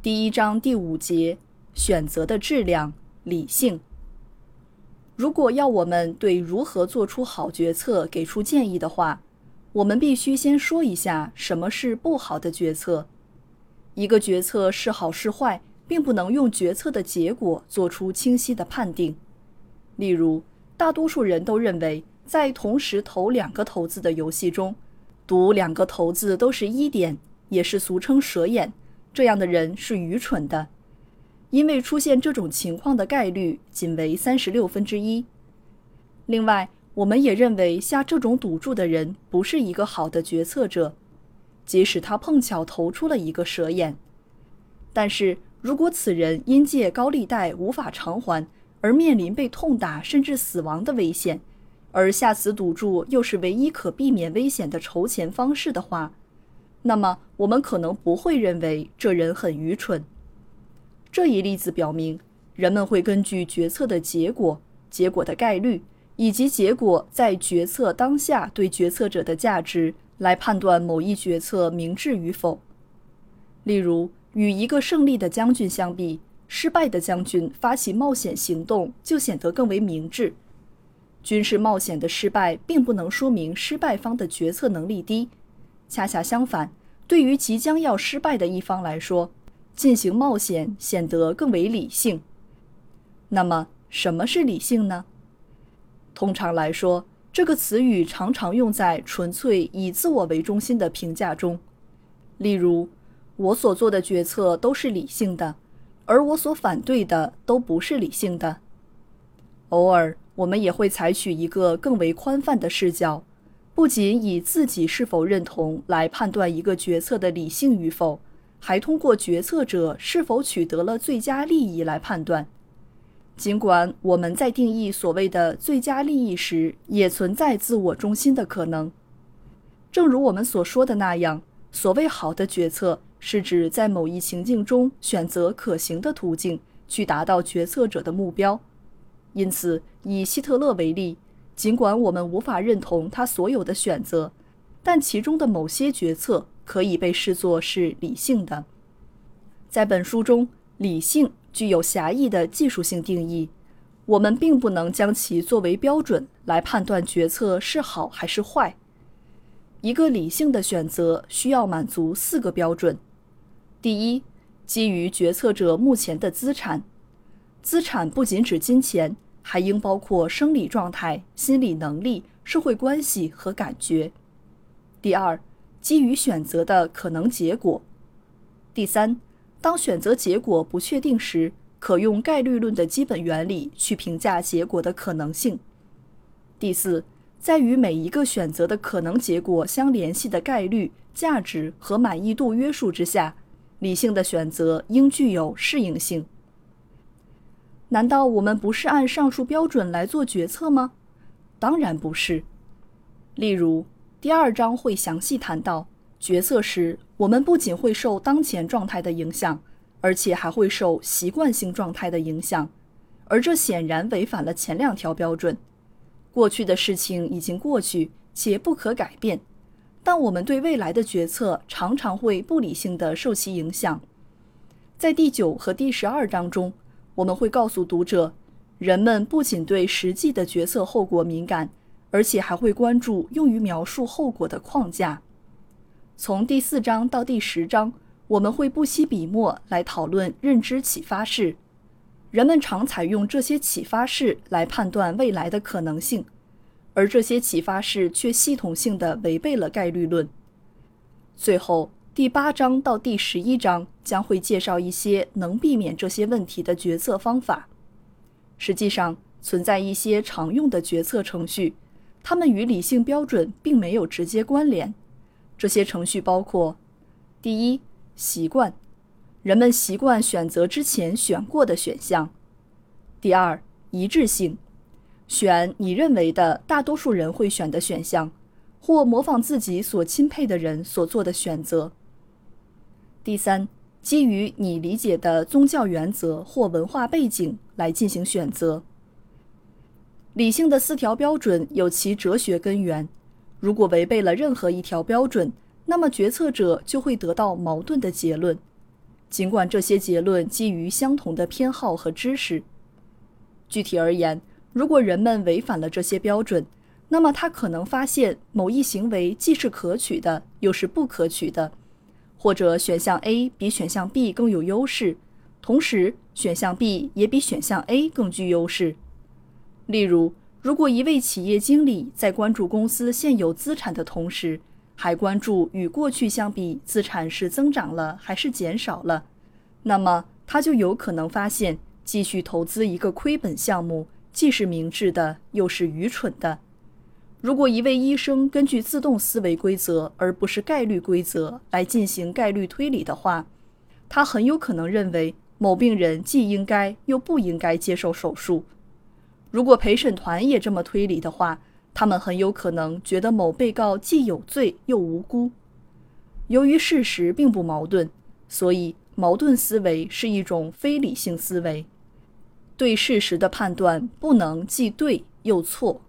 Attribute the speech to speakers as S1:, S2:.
S1: 第一章第五节：选择的质量、理性。如果要我们对如何做出好决策给出建议的话，我们必须先说一下什么是不好的决策。一个决策是好是坏，并不能用决策的结果做出清晰的判定。例如，大多数人都认为，在同时投两个骰子的游戏中，赌两个骰子都是一点，也是俗称蛇眼。这样的人是愚蠢的，因为出现这种情况的概率仅为三十六分之一。另外，我们也认为下这种赌注的人不是一个好的决策者，即使他碰巧投出了一个蛇眼。但是如果此人因借高利贷无法偿还而面临被痛打甚至死亡的危险，而下此赌注又是唯一可避免危险的筹钱方式的话，那么，我们可能不会认为这人很愚蠢。这一例子表明，人们会根据决策的结果、结果的概率以及结果在决策当下对决策者的价值来判断某一决策明智与否。例如，与一个胜利的将军相比，失败的将军发起冒险行动就显得更为明智。军事冒险的失败并不能说明失败方的决策能力低。恰恰相反，对于即将要失败的一方来说，进行冒险显得更为理性。那么，什么是理性呢？通常来说，这个词语常常用在纯粹以自我为中心的评价中。例如，我所做的决策都是理性的，而我所反对的都不是理性的。偶尔，我们也会采取一个更为宽泛的视角。不仅以自己是否认同来判断一个决策的理性与否，还通过决策者是否取得了最佳利益来判断。尽管我们在定义所谓的最佳利益时，也存在自我中心的可能。正如我们所说的那样，所谓好的决策是指在某一情境中选择可行的途径去达到决策者的目标。因此，以希特勒为例。尽管我们无法认同他所有的选择，但其中的某些决策可以被视作是理性的。在本书中，理性具有狭义的技术性定义，我们并不能将其作为标准来判断决策是好还是坏。一个理性的选择需要满足四个标准：第一，基于决策者目前的资产，资产不仅指金钱。还应包括生理状态、心理能力、社会关系和感觉。第二，基于选择的可能结果。第三，当选择结果不确定时，可用概率论的基本原理去评价结果的可能性。第四，在与每一个选择的可能结果相联系的概率、价值和满意度约束之下，理性的选择应具有适应性。难道我们不是按上述标准来做决策吗？当然不是。例如，第二章会详细谈到，决策时我们不仅会受当前状态的影响，而且还会受习惯性状态的影响，而这显然违反了前两条标准。过去的事情已经过去且不可改变，但我们对未来的决策常常会不理性的受其影响。在第九和第十二章中。我们会告诉读者，人们不仅对实际的决策后果敏感，而且还会关注用于描述后果的框架。从第四章到第十章，我们会不惜笔墨来讨论认知启发式。人们常采用这些启发式来判断未来的可能性，而这些启发式却系统性的违背了概率论。最后。第八章到第十一章将会介绍一些能避免这些问题的决策方法。实际上，存在一些常用的决策程序，它们与理性标准并没有直接关联。这些程序包括：第一，习惯。人们习惯选择之前选过的选项。第二，一致性，选你认为的大多数人会选的选项，或模仿自己所钦佩的人所做的选择。第三，基于你理解的宗教原则或文化背景来进行选择。理性的四条标准有其哲学根源，如果违背了任何一条标准，那么决策者就会得到矛盾的结论。尽管这些结论基于相同的偏好和知识，具体而言，如果人们违反了这些标准，那么他可能发现某一行为既是可取的，又是不可取的，或者选项 A 比选项 B 更有优势，同时选项 B 也比选项 A 更具优势。例如，如果一位企业经理在关注公司现有资产的同时，还关注与过去相比，资产是增长了还是减少了，那么他就有可能发现，继续投资一个亏本项目既是明智的，又是愚蠢的。如果一位医生根据自动思维规则而不是概率规则来进行概率推理的话，他很有可能认为某病人既应该又不应该接受手术。如果陪审团也这么推理的话，他们很有可能觉得某被告既有罪又无辜。由于事实并不矛盾，所以矛盾思维是一种非理性思维。对事实的判断不能既对又错。